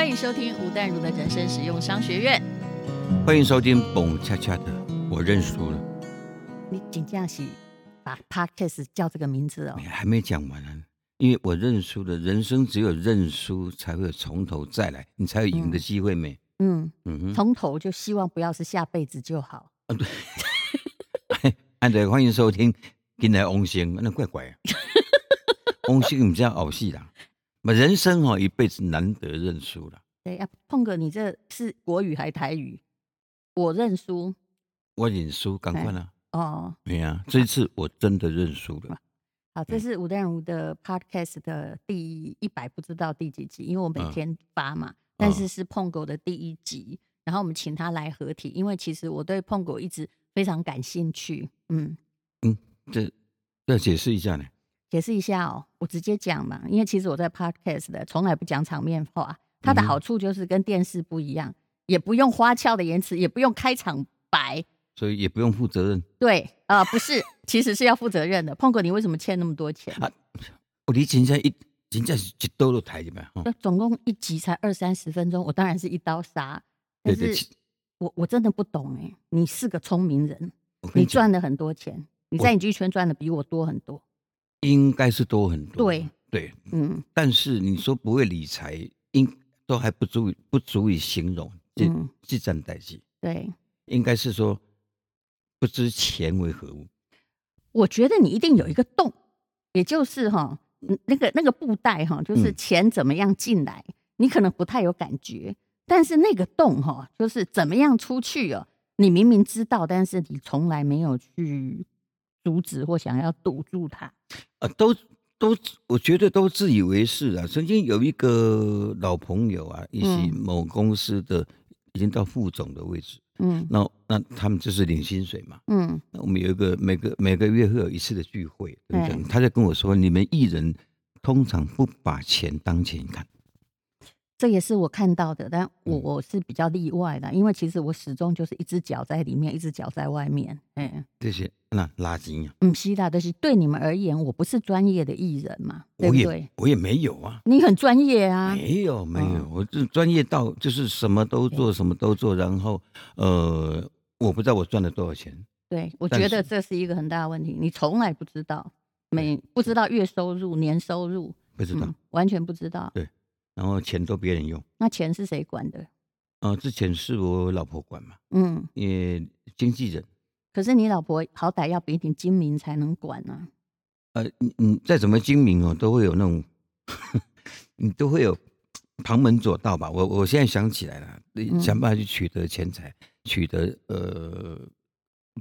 欢迎收听吴淡如的人生实用商学院。欢迎收听蹦恰恰的，我认输了。你紧张是把 Podcast 叫这个名字哦？还没讲完呢，因为我认输了。人生只有认输，才会从头再来，你才有赢的机会没？嗯嗯，从头就希望不要是下辈子就好。啊 对，欢迎收听，进来翁星，那怪怪啊。翁星，你这样偶戏啦。人生哦，一辈子难得认输了。对呀，碰哥，你这是国语还是台语？我认输，我认输，赶快了。哦，对呀，这一次我真的认输了。好，这是吴淡如的 Podcast 的第一百不知道第几集，因为我每天发嘛。但是是碰狗的第一集，然后我们请他来合体，因为其实我对碰狗一直非常感兴趣。嗯嗯，这要解释一下呢。解释一下哦，我直接讲嘛，因为其实我在 podcast 的从来不讲场面话，它的好处就是跟电视不一样，嗯、也不用花俏的言辞，也不用开场白，所以也不用负责任。对啊、呃，不是，其实是要负责任的。碰哥，你为什么欠那么多钱？啊、我离请假一请假是一刀都抬起来，那总共一集才二三十分钟，我当然是一刀杀。但是我我真的不懂哎，你是个聪明人，你赚了很多钱，你在影剧圈赚的比我多很多。应该是多很多，对。对，嗯，但是你说不会理财，应都还不足以不足以形容，这这战代际，对，应该是说不知钱为何物。我觉得你一定有一个洞，也就是哈，那个那个布袋哈，就是钱怎么样进来，嗯、你可能不太有感觉，但是那个洞哈，就是怎么样出去哦，你明明知道，但是你从来没有去阻止或想要堵住它。啊，都都，我觉得都自以为是啊。曾经有一个老朋友啊，一起某公司的，已经到副总的位置，嗯，那那他们就是领薪水嘛，嗯，那我们有一个每个每个月会有一次的聚会，对不对？他在跟我说，你们艺人通常不把钱当钱看。这也是我看到的，但我我是比较例外的，因为其实我始终就是一只脚在里面，一只脚在外面。嗯，这些那垃圾啊，嗯，是的，就是对你们而言，我不是专业的艺人嘛，对不对？我也没有啊，你很专业啊，没有没有，我这专业到就是什么都做，什么都做，然后呃，我不知道我赚了多少钱。对，我觉得这是一个很大的问题，你从来不知道，每不知道月收入、年收入，不知道，完全不知道。对。然后钱都别人用，那钱是谁管的？啊，之前是我老婆管嘛，嗯，也经纪人。可是你老婆好歹要比你精明才能管呢、啊。呃，你你再怎么精明哦，都会有那种，你都会有旁门左道吧？我我现在想起来了，你想办法去取得钱财，取得呃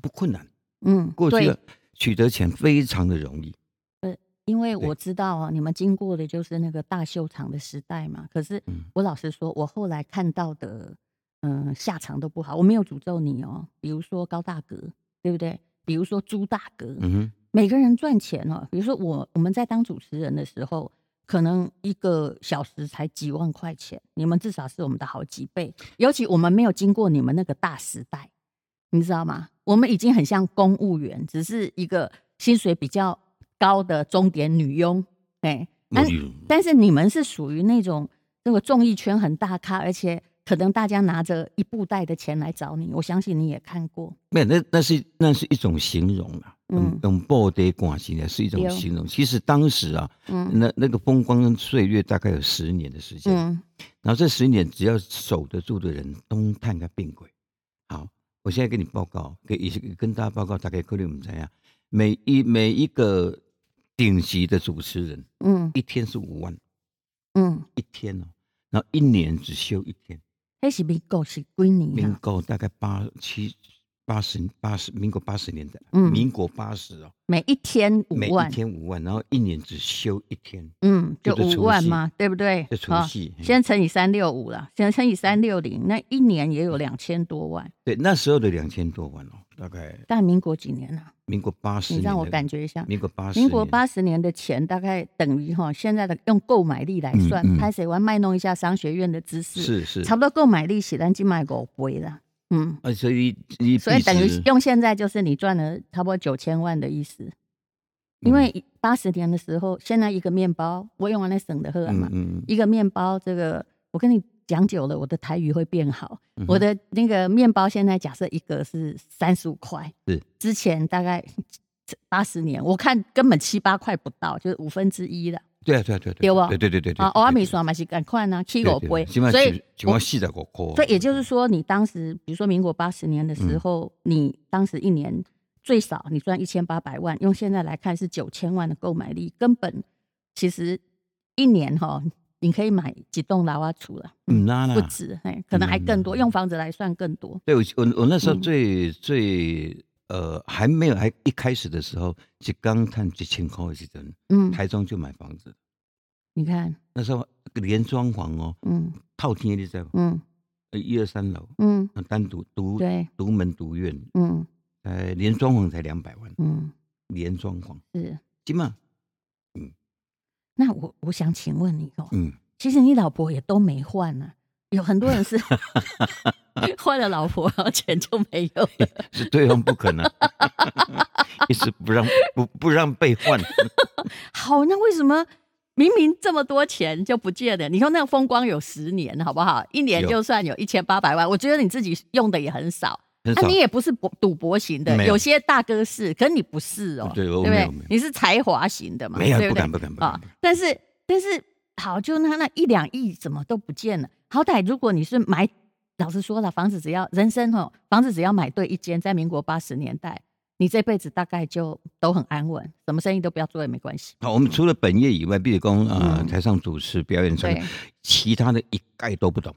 不困难。嗯，过去取得钱非常的容易。呃因为我知道啊，你们经过的就是那个大秀场的时代嘛。可是我老实说，我后来看到的，嗯、呃，下场都不好。我没有诅咒你哦。比如说高大哥，对不对？比如说朱大哥，嗯哼，每个人赚钱哦。比如说我，我们在当主持人的时候，可能一个小时才几万块钱，你们至少是我们的好几倍。尤其我们没有经过你们那个大时代，你知道吗？我们已经很像公务员，只是一个薪水比较。高的钟点女佣，哎，但但是你们是属于那种那个综艺圈很大咖，而且可能大家拿着一布袋的钱来找你，我相信你也看过。没有，那那是那是一种形容啊，嗯，用布袋关系呢是一种形容。其实当时啊，嗯，那那个风光岁月大概有十年的时间，嗯，然后这十年只要守得住的人，东探个病鬼。好，我现在跟你报告，给跟大家报告，大概可能我们怎样？每一每一个。顶级的主持人，嗯，一天是五万，嗯，一天哦，然后一年只休一天，那是民国是几年？民国大概八七八十八十，民国八十年代，嗯，民国八十哦，每一天五万，每一天五万，然后一年只休一天，嗯，就五万嘛，对不对？这除夕，先乘以三六五了，先乘以三六零，那一年也有两千多万。对，那时候的两千多万哦，大概。但民国几年啊？民国八十年，你让我感觉一下，民国八十，民国八十年的钱大概等于哈现在的用购买力来算，拍谁？玩卖弄一下商学院的知识，是是，差不多购买力是咱今买五倍了，嗯，所以你所以等于用现在就是你赚了差不多九千万的意思，因为八十年的时候，现在一个面包我用完了省的喝嘛，一个面包这个我跟你讲久了，我的台语会变好。嗯、我的那个面包现在假设一个是三十五块，是。之前大概 八十年，我看根本七八块不到，就是五分之一了。对啊，对啊，对啊，对吧？对对对对对。啊，欧阿米说嘛是赶快呢，七五杯，所以情况细的可可。所以也就是说，你当时比如说民国八十年的时候，嗯、你当时一年最少你赚一千八百万，用现在来看是九千万的购买力，根本其实一年哈，你可以买几栋老瓦厝了，嗯，那那不止，哎，可能还更多，用房子来算更多。对，我我我那时候最最。呃，还没有，还一开始的时候，就刚看几千块是真，嗯，台中就买房子，你看。那时候连装潢哦，嗯，套天的在，嗯，一二三楼，嗯，单独独对。独门独院，嗯，呃，连装潢才两百万，嗯，连装潢。是，起码？嗯，那我我想请问你哦，嗯，其实你老婆也都没换呢，有很多人是。换了老婆，然后钱就没有了。是对方不可能，一直不让不不让被换。好，那为什么明明这么多钱就不见了？你说那个风光有十年，好不好？一年就算有一千八百万，我觉得你自己用的也很少。那你也不是博赌博型的，有些大哥是，可是你不是哦，对不对？你是才华型的嘛？没有，不敢不敢不敢。但是但是好，就那那一两亿怎么都不见了？好歹如果你是买。老实说了，房子只要人生哦，房子只要买对一间，在民国八十年代，你这辈子大概就都很安稳，什么生意都不要做也没关系。好，我们除了本业以外，比如说啊，台上主持、表演什么，其他的一概都不懂。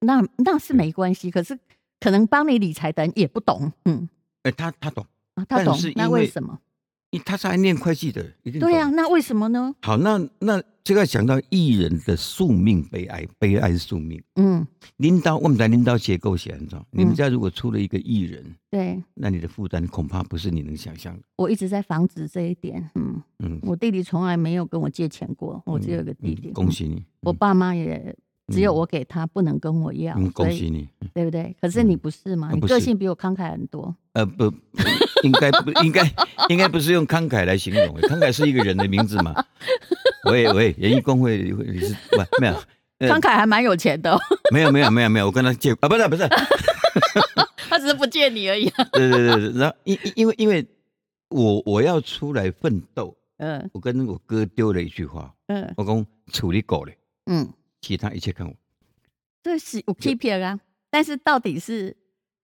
那那是没关系，可是可能帮你理财的人也不懂。嗯，哎，他他懂啊，他懂，那为什么？他是爱念会计的，一定对呀、啊。那为什么呢？好，那那这个讲到艺人的宿命悲哀，悲哀宿命。嗯，领导我们在领导结构写很重。你们家如果出了一个艺人，对，那你的负担恐怕不是你能想象的。我一直在防止这一点。嗯嗯，我弟弟从来没有跟我借钱过，我只有一个弟弟。恭喜你！我爸妈也。只有我给他，不能跟我要。恭喜你，对不对？可是你不是吗？你个性比我慷慨很多。呃，不，应该不应该应该不是用慷慨来形容。慷慨是一个人的名字嘛？喂喂，演艺工会你是不没有？慷慨还蛮有钱的。没有没有没有没有，我跟他借啊，不是不是，他只是不借你而已。对对对对，然后因因为因为我我要出来奋斗，嗯，我跟我哥丢了一句话，嗯，我讲处理狗嘞，嗯。其他一切看我，这是我 keep 啊。但是到底是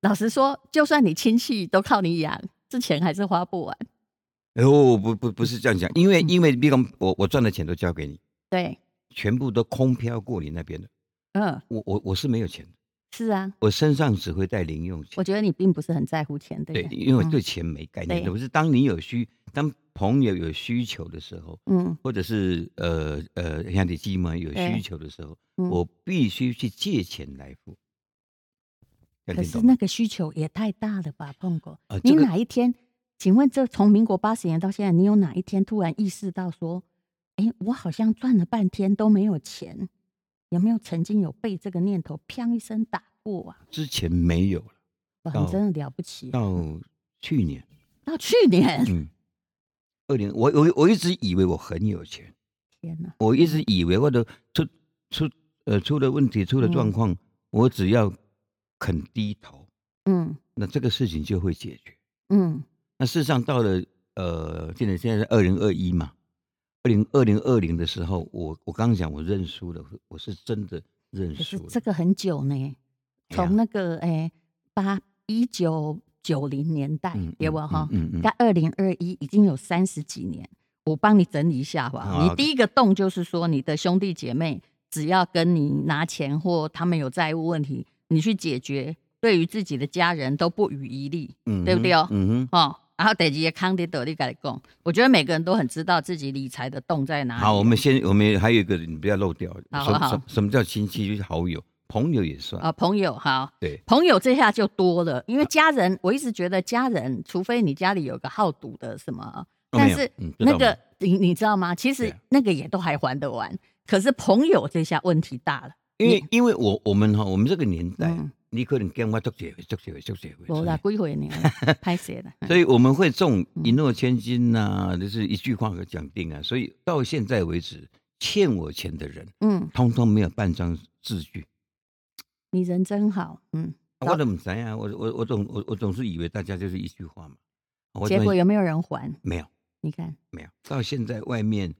老实说，就算你亲戚都靠你养，这钱还是花不完。哦，不不不是这样讲，因为因为比方我我赚的钱都交给你，对，全部都空飘过你那边的。嗯，我我我是没有钱的。是啊，我身上只会带零用钱。我觉得你并不是很在乎钱，对对，因为我对钱没概念。不是当你有需当。朋友有需求的时候，嗯，或者是呃呃，像你鸡嘛有需求的时候，嗯、我必须去借钱来付。可是那个需求也太大了吧，碰过。呃这个、你哪一天？请问这从民国八十年到现在，你有哪一天突然意识到说，哎、欸，我好像赚了半天都没有钱？有没有曾经有被这个念头砰一声打过啊？之前没有了。哇，你真的了不起。到去年。到去年。嗯。二零，我我我一直以为我很有钱，天哪！我一直以为我的出出呃出了问题出了状况，嗯、我只要肯低头，嗯，那这个事情就会解决，嗯。那事实上到了呃，现在现在是二零二一嘛，二零二零二零的时候，我我刚刚讲我认输了，我是真的认输了。这个很久呢，从那个哎八一九。九零年代，对不哈？在二零二一已经有三十几年，我帮你整理一下吧。你第一个洞就是说，你的兄弟姐妹只要跟你拿钱或他们有债务问题，你去解决，对于自己的家人都不遗余力，对不对哦？嗯哦，然后等级也康迪得力改供，我觉得每个人都很知道自己理财的洞在哪里。好，我们先，我们还有一个，你不要漏掉。好好，什么叫亲戚？就是好友。朋友也算。啊，朋友好，对，朋友这下就多了，因为家人，我一直觉得家人，除非你家里有个好赌的什么，但是那个你你知道吗？其实那个也都还还得完，可是朋友这下问题大了，因为因为我我们哈，我们这个年代，你可能跟我做结婚做结婚做结婚，我啦几回呢，拍谁了，所以我们会中一诺千金呐，就是一句话讲定啊，所以到现在为止，欠我钱的人，嗯，通通没有半张字据。你人真好，嗯。我怎么知啊，我我我总我我总是以为大家就是一句话嘛。结果有没有人还？没有，你看没有。到现在外面，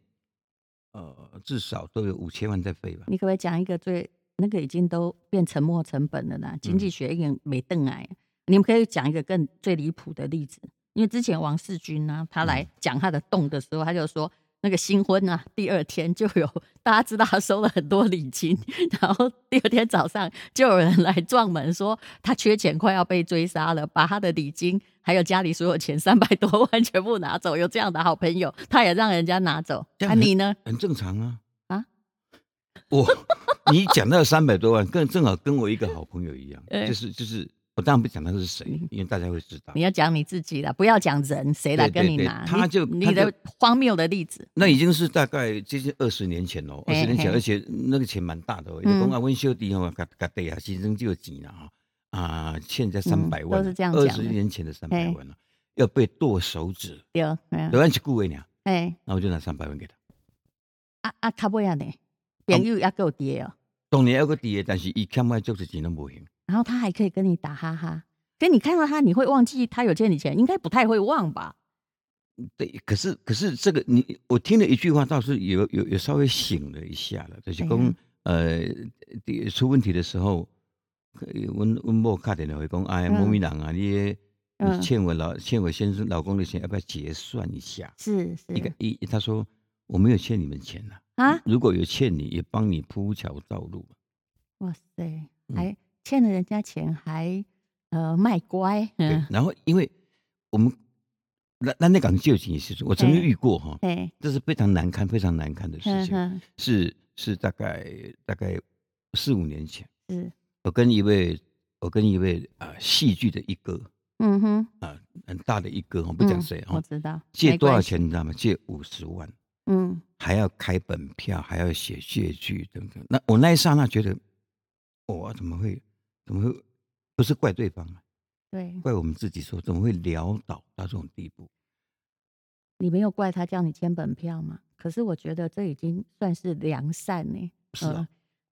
呃，至少都有五千万在飞吧。你可不可以讲一个最那个已经都变沉没成本了啦？经济学已经没邓来。你们可以讲一个更最离谱的例子，因为之前王世军呢、啊，他来讲他的洞的时候，他就说。那个新婚啊，第二天就有大家知道他收了很多礼金，然后第二天早上就有人来撞门说他缺钱，快要被追杀了，把他的礼金还有家里所有钱三百多万全部拿走。有这样的好朋友，他也让人家拿走。啊，你呢？很正常啊。啊，我你讲到三百多万，更正好跟我一个好朋友一样，就是就是。我当然不讲他是谁，因为大家会知道。你要讲你自己了，不要讲人，谁来跟你拿？对对对，他就你，的荒谬的例子。那已经是大概接近二十年前了，二十年前，而且那个钱蛮大的。你讲啊，温秀弟哦，嘎嘎对啊，先生就有钱了啊啊，欠在三百万，二十年前的三百万了，要被剁手指，对，两万去顾问呢，哎，那我就拿三百万给他。啊啊，卡不要呢，朋友也够跌哦。当年要个跌，但是一欠外就是钱都不行。然后他还可以跟你打哈哈，跟你看到他，你会忘记他有欠你钱？应该不太会忘吧？对，可是可是这个你，我听了一句话，倒是有有有稍微醒了一下了，就是讲呃，出问题的时候，温温某卡电话会讲，哎，某名人啊，你你欠我老欠我先生老公的钱，要不要结算一下？是是，一个一他说我没有欠你们钱呐啊，如果有欠你，也帮你铺桥造路。哇塞，还。欠了人家钱还呃卖乖，对，然后因为我们那那那港旧情也是，我曾经遇过哈，对，这是非常难堪、非常难堪的事情，是是大概大概四五年前，是我跟一位我跟一位啊戏剧的一哥，嗯哼，啊很大的一哥，我不讲谁哈，我知道借多少钱你知道吗？借五十万，嗯，还要开本票，还要写借据等等。那我那一刹那觉得，我怎么会？怎么会？不是怪对方啊，对，怪我们自己说怎么会潦倒到这种地步？你没有怪他叫你签本票吗？可是我觉得这已经算是良善呢。是啊，呃、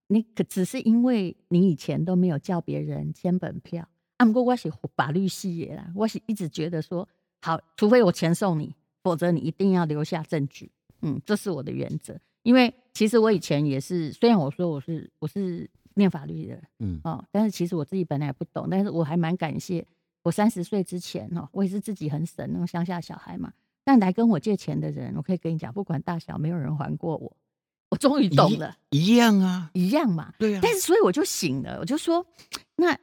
你可只是因为你以前都没有叫别人签本票。啊，不过我是法律系的啦，我是一直觉得说，好，除非我钱送你，否则你一定要留下证据。嗯，这是我的原则。因为其实我以前也是，虽然我说我是我是。念法律的，嗯哦，但是其实我自己本来也不懂，但是我还蛮感谢我三十岁之前哦，我也是自己很省那种乡下小孩嘛。但来跟我借钱的人，我可以跟你讲，不管大小，没有人还过我。我终于懂了，一,一样啊，一样嘛，对啊。但是所以我就醒了，我就说，那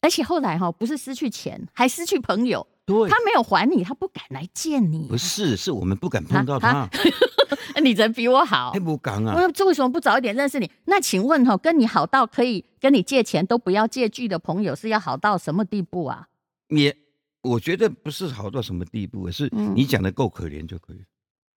而且后来哈，不是失去钱，还失去朋友。对，他没有还你，他不敢来见你。不是，是我们不敢碰到他。你人比我好，不敢啊！为什么不早一点认识你？那请问哈，跟你好到可以跟你借钱都不要借据的朋友，是要好到什么地步啊？你，我觉得不是好到什么地步，是你讲的够可怜就可以。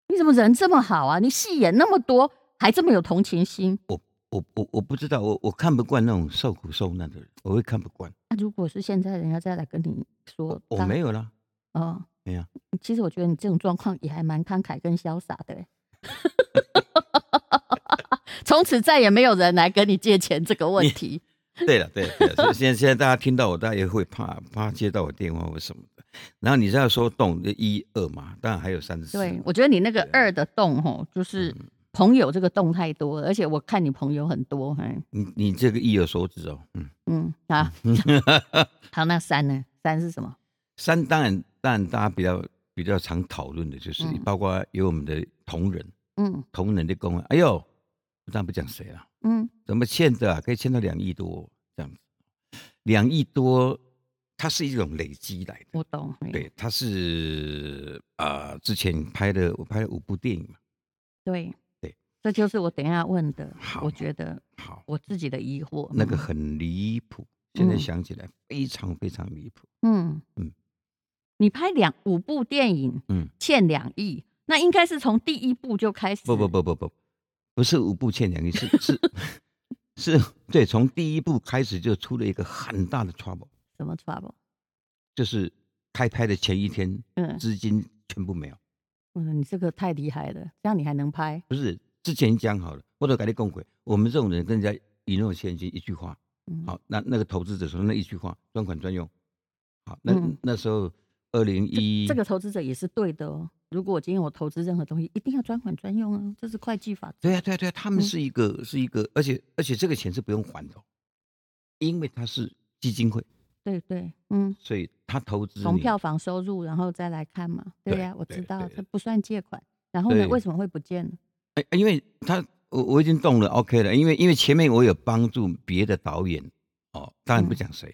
你怎么人这么好啊？你戏演那么多，还这么有同情心？我我我我不知道，我我看不惯那种受苦受难的人，我会看不惯。那如果是现在人家再来跟你说，我，我没有了。哦，没有。其实我觉得你这种状况也还蛮慷慨跟潇洒的。从此再也没有人来跟你借钱这个问题。对了，对了，对了，所以现在现在大家听到我，大家也会怕怕接到我电话或什么的。然后你这样说动一二嘛，当然还有三十四。对，我觉得你那个二的动吼，就是朋友这个动太多了，而且我看你朋友很多。你你这个意有所指哦。嗯嗯啊。好，那三呢？三是什么？三当然当然大家比较比较常讨论的就是，包括有我们的同仁。嗯，同仁的公案，哎呦，我当然不讲谁了。嗯，怎么欠的啊？可以欠到两亿多这样子，两亿多，它是一种累积来的。我懂。对，它是啊、呃，之前拍的，我拍了五部电影嘛。对对，这就是我等一下问的。好，我觉得好，我自己的疑惑。那个很离谱，现在想起来非常非常离谱。嗯嗯，你拍两五部电影，嗯，欠两亿。那应该是从第一部就开始。不不不不不，不是五部欠两亿，是是 是，对，从第一部开始就出了一个很大的 trouble。什么 trouble？就是开拍的前一天，嗯，资金全部没有。嗯，你这个太厉害了，这样你还能拍？不是，之前讲好了，我都跟你讲过，我们这种人跟人家一诺千金，一句话，好，那那个投资者说那一句话，专款专用。好，那那时候二零一，这个投资者也是对的哦。如果我今天我投资任何东西，一定要专款专用啊，这是会计法。对啊，对啊，对啊，他们是一个是一个，而且而且这个钱是不用还的，因为它是基金会。对对，嗯，所以他投资从票房收入，然后再来看嘛。对呀，我知道，这不算借款。然后呢，为什么会不见呢？哎，因为他我我已经动了，OK 了。因为因为前面我有帮助别的导演，哦，当然不讲谁，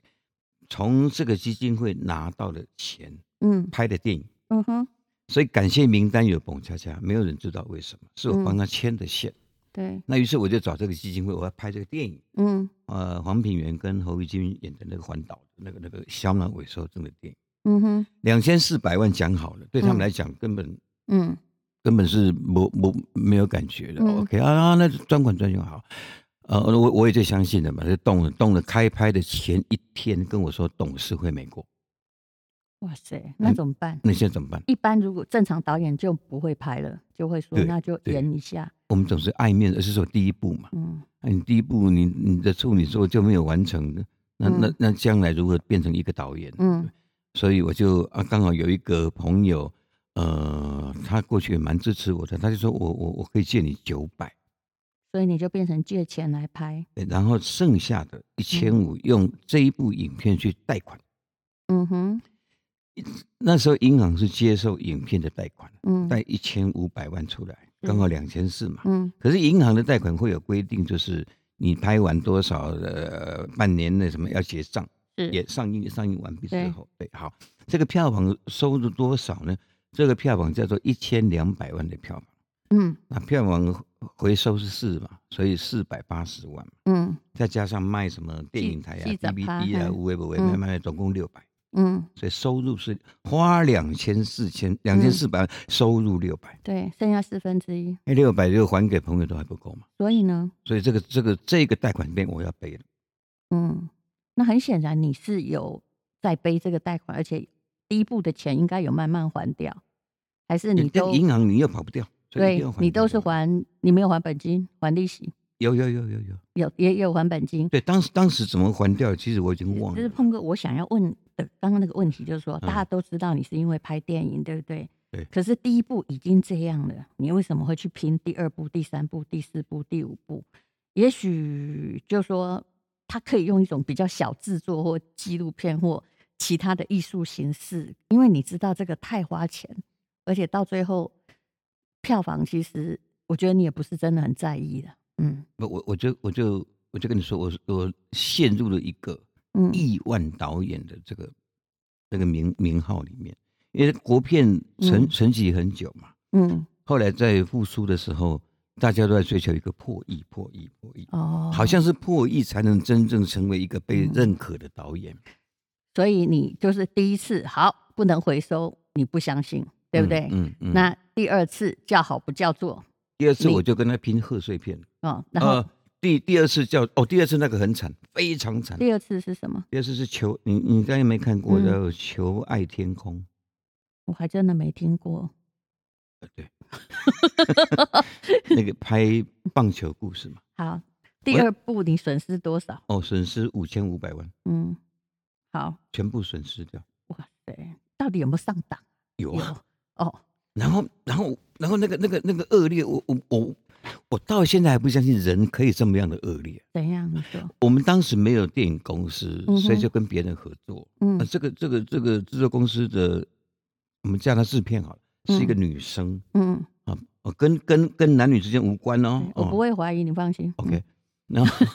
从这个基金会拿到的钱，嗯，拍的电影，嗯哼，所以感谢名单有彭恰恰，没有人知道为什么，是我帮他牵的线。对，那于是我就找这个基金会，我要拍这个电影，嗯，呃，黄品源跟侯玉金演的那个环岛那个那个小脑萎缩症的电影，嗯哼，两千四百万讲好了，对他们来讲根本，嗯。根本是没没没有感觉的，OK 啊，那专款专用好，呃，我我也就相信了嘛，就动了动了。开拍的前一天跟我说董事会没过，哇塞，那怎么办？那现在怎么办？一般如果正常导演就不会拍了，就会说那就演一下。我们总是爱面子，而是说第一部嘛，嗯，你第一部你你的处女作就没有完成的，那那那将来如何变成一个导演？嗯，所以我就啊刚好有一个朋友。呃，他过去也蛮支持我的，他就说我我我可以借你九百，所以你就变成借钱来拍，然后剩下的一千五用这一部影片去贷款。嗯哼，那时候银行是接受影片的贷款，嗯，贷一千五百万出来，刚好两千四嘛。嗯，可是银行的贷款会有规定，就是你拍完多少呃半年的什么要结账，也上映上映完毕之后，对，好，这个票房收入多少呢？这个票房叫做一千两百万的票房，嗯，那票房回收是四嘛，所以四百八十万，嗯，再加上卖什么电影台啊、DVD 啊、无为不为，卖卖总共六百，嗯，所以收入是花两千四千两千四百万，收入六百，对，剩下四分之一，那六百就还给朋友都还不够嘛，所以呢，所以这个这个这个贷款费我要背了，嗯，那很显然你是有在背这个贷款，而且第一步的钱应该有慢慢还掉。还是你都银行你又跑不掉，对，你都是还，你没有还本金，还利息。有有有有有有也有还本金。对，当时当时怎么还掉？其实我已经忘了。就是碰哥，我想要问的刚刚那个问题，就是说大家都知道你是因为拍电影，对不对？对。可是第一部已经这样了，你为什么会去拼第二部、第三部、第四部、第五部？也许就是说他可以用一种比较小制作或纪录片或其他的艺术形式，因为你知道这个太花钱。而且到最后，票房其实我觉得你也不是真的很在意的，嗯。我我我就我就我就跟你说，我我陷入了一个亿万导演的这个、嗯、这个名名号里面，因为国片沉沉寂很久嘛，嗯。后来在复苏的时候，大家都在追求一个破亿、破亿、破亿，哦，好像是破亿才能真正成为一个被认可的导演。嗯、所以你就是第一次好不能回收，你不相信。对不对？嗯嗯。那第二次叫好不叫座？第二次我就跟他拼贺岁片。哦，然后第第二次叫哦，第二次那个很惨，非常惨。第二次是什么？第二次是求你，你刚才没看过叫《求爱天空》。我还真的没听过。对。那个拍棒球故事嘛。好，第二部你损失多少？哦，损失五千五百万。嗯。好。全部损失掉。哇塞，到底有没有上当？有啊。哦，然后，然后，然后那个、那个、那个恶劣，我、我、我，我到现在还不相信人可以这么样的恶劣。怎样？你说？我们当时没有电影公司，所以就跟别人合作。嗯，这个、这个、这个制作公司的，我们叫他制片好了，是一个女生。嗯，啊，跟跟跟男女之间无关哦。我不会怀疑，你放心。OK，然后。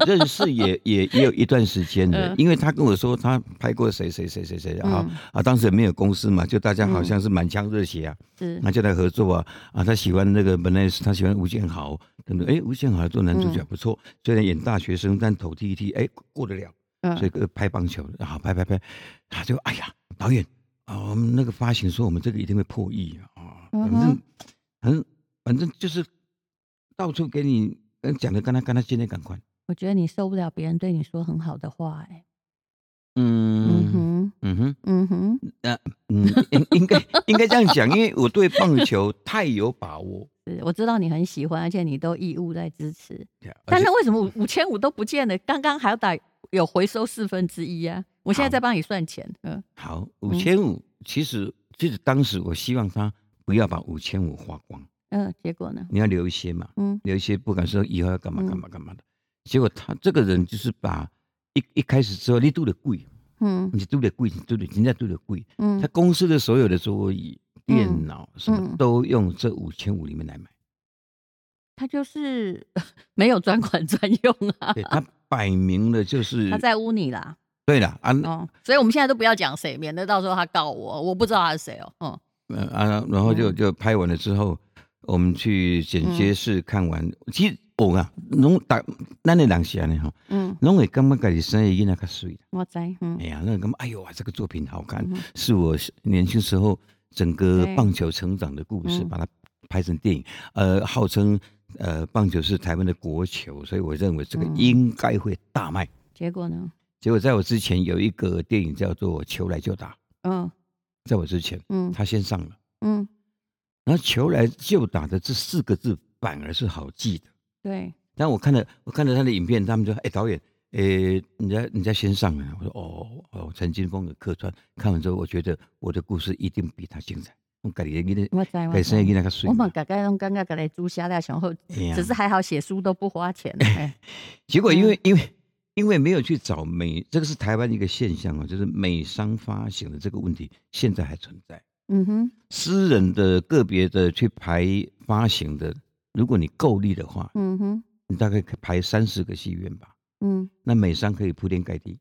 认识也也也有一段时间了，因为他跟我说他拍过谁谁谁谁谁啊啊，当时也没有公司嘛，就大家好像是满腔热血啊，那就来合作啊啊，他喜欢那个本来是他喜欢吴建豪，等等，哎，吴建豪做男主角不错，虽然演大学生，但头剃一剃，哎，过得了，所以拍棒球，然后拍拍拍，他就哎呀，导演啊，我们那个发行说我们这个一定会破亿啊，反正反正反正就是到处给你讲的，跟他跟他今天赶快。我觉得你受不了别人对你说很好的话，哎，嗯，嗯哼，嗯哼，嗯哼，那嗯，应应该应该这样讲，因为我对棒球太有把握。是，我知道你很喜欢，而且你都义务在支持。但是为什么五五千五都不见了？刚刚还要打有回收四分之一啊！我现在在帮你算钱。嗯，好，五千五，其实其实当时我希望他不要把五千五花光。嗯，结果呢？你要留一些嘛，嗯，留一些，不敢说以后要干嘛干嘛干嘛的。结果他这个人就是把一一开始之后，你都得贵，嗯，你都得贵，都得人家都得贵，嗯，他公司的所有的桌椅、电脑什么都用这五千五里面来买，他就是 没有专款专用啊，对，他摆明了就是 他在污你啦，对了啊，哦，所以我们现在都不要讲谁，免得到时候他告我，我不知道他是谁哦，嗯，嗯啊，然后就就拍完了之后。我们去剪接室看完，嗯、其实我啊，拢大咱的人是安尼哈，嗯，拢会感觉家己生意囡仔较水。我知，嗯，哎呀，那个哎呦啊，这个作品好看，嗯、是我年轻时候整个棒球成长的故事，把它拍成电影。呃，号称呃棒球是台湾的国球，所以我认为这个应该会大卖。结果呢？结果在我之前有一个电影叫做《球来就打》，嗯，在我之前，嗯，他先上了，嗯。然后球来就打的这四个字反而是好记的。对。但我看了我看了他的影片，他们说：“哎，导演，哎，你在你在先上啊。”我说：“哦哦，陈金峰的客串。”看完之后，我觉得我的故事一定比他精彩。我改你的，我在我在。我们改改用刚刚改来租下来，然后只是还好写书都不花钱。结果因为因为因为没有去找美，这个是台湾一个现象啊，就是美商发行的这个问题现在还存在。嗯哼，私人的个别的去排发行的，如果你够力的话，嗯哼，你大概可以排三十个戏院吧，嗯，那美商可以铺天盖地，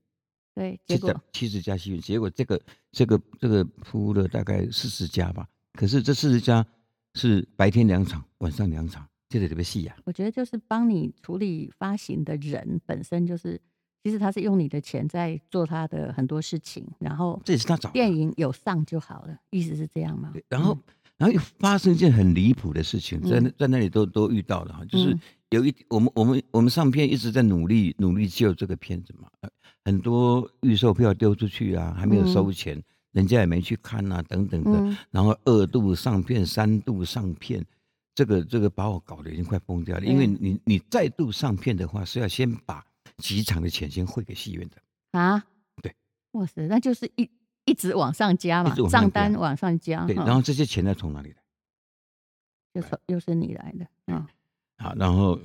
对，结果。七十家戏院，结果这个这个这个铺了大概四十家吧，可是这四十家是白天两场，晚上两场，这个特别细呀。我觉得就是帮你处理发行的人本身就是。其实他是用你的钱在做他的很多事情，然后这也是他找电影有上就好了，意思是这样吗？然后，然后又发生一件很离谱的事情，在在那里都都遇到了哈，就是有一我们我们我们上片一直在努力努力救这个片子嘛，很多预售票丢出去啊，还没有收钱，人家也没去看啊，等等的，然后二度上片、三度上片，这个这个把我搞得已经快崩掉了，因为你你再度上片的话是要先把。几场的钱先汇给戏院的。啊？对，哇塞，那就是一一直往上加嘛，账单往上加。对，然后这些钱呢从哪里来？又是又是你来的啊？好，然后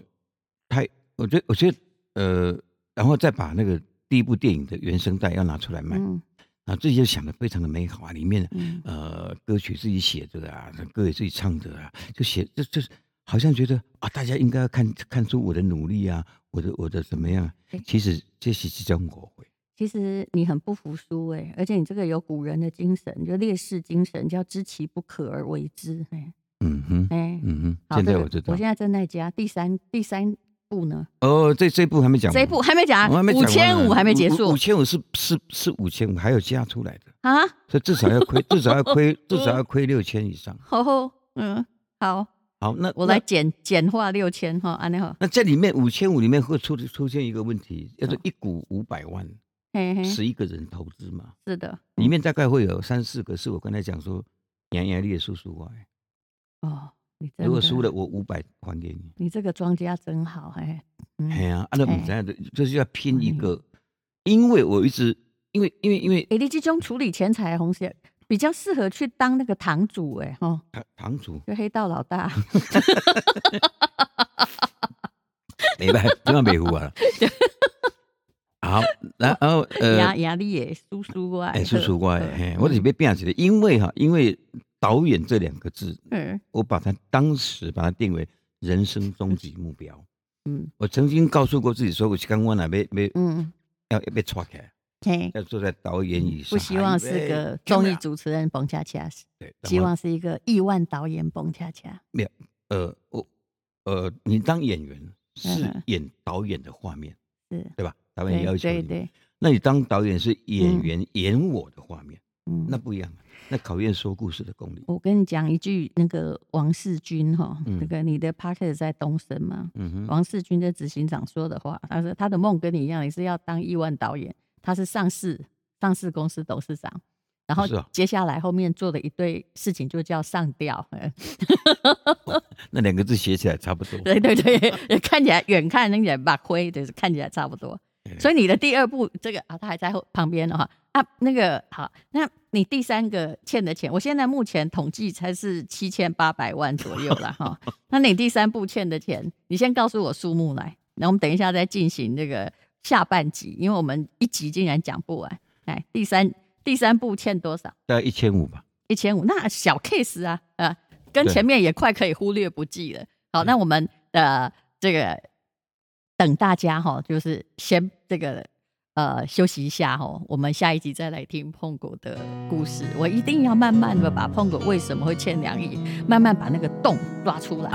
他，我觉得，我觉得，呃，然后再把那个第一部电影的原声带要拿出来卖，嗯，啊，这些想的非常的美好啊，里面呃歌曲自己写的啊，歌也自己唱的啊，就写就就是。好像觉得啊，大家应该要看看出我的努力啊，我的我的怎么样？其实这是这种误会。其实你很不服输哎，而且你这个有古人的精神，就烈士精神，叫知其不可而为之。哎，嗯哼，哎，嗯哼。现在我知道，我现在正在加第三第三步呢。哦，这这步还没讲，这部还没讲，我还没讲，五千五还没结束，五千五是是是五千五，还有加出来的啊，所以至少要亏，至少要亏，至少要亏六千以上。好，嗯，好。好，那我来简简化六千哈，安尼好。那这里面五千五里面会出出现一个问题，叫做一股五百万，十一个人投资嘛。是的，里面大概会有三四个是我刚才讲说，杨洋烈叔叔啊。哦，你如果输了，我五百还给你。你这个庄家真好，哎。哎呀，按照我们这样的，就是要拼一个，因为我一直，因为因为因为，哎，你这种处理钱财红线。比较适合去当那个堂主哎，哈，堂堂主就黑道老大，没办法？千万别胡啊！好，然后 呃，压压力也叔叔怪，哎，叔叔怪，嘿，我得被变起来，因为哈，因为导演这两个字，嗯，我把它当时把它定为人生终极目标，嗯，我曾经告诉过自己说，我刚刚那边没，嗯，要要被抓开。要坐在导演椅上，不希望是个综艺主持人蹦恰恰，对，希望是一个亿万导演蹦恰恰。没有，呃，我，呃，你当演员是演导演的画面，是，对吧？导演要求你，对，那你当导演是演员演我的画面，嗯，那不一样，那考验说故事的功力。我跟你讲一句，那个王世军哈，那个你的 partner 在东森嘛，嗯哼，王世军的执行长说的话，他说他的梦跟你一样，也是要当亿万导演。他是上市上市公司董事长。然后接下来后面做的一堆事情就叫上吊，那两个字写起来差不多。对对对，看起来远看那点把灰，就是看起来差不多。所以你的第二步，这个啊，他还在旁边的话啊，那个好，那你第三个欠的钱，我现在目前统计才是七千八百万左右了哈。那你第三步欠的钱，你先告诉我数目来，那我们等一下再进行那个下半集，因为我们一集竟然讲不完。来，第三。第三步欠多少？大概一千五吧。一千五，那小 case 啊，呃，跟前面也快可以忽略不计了。好，那我们的这个等大家哈，就是先这个呃休息一下哈，我们下一集再来听碰狗的故事。我一定要慢慢的把碰狗为什么会欠两亿，慢慢把那个洞挖出来。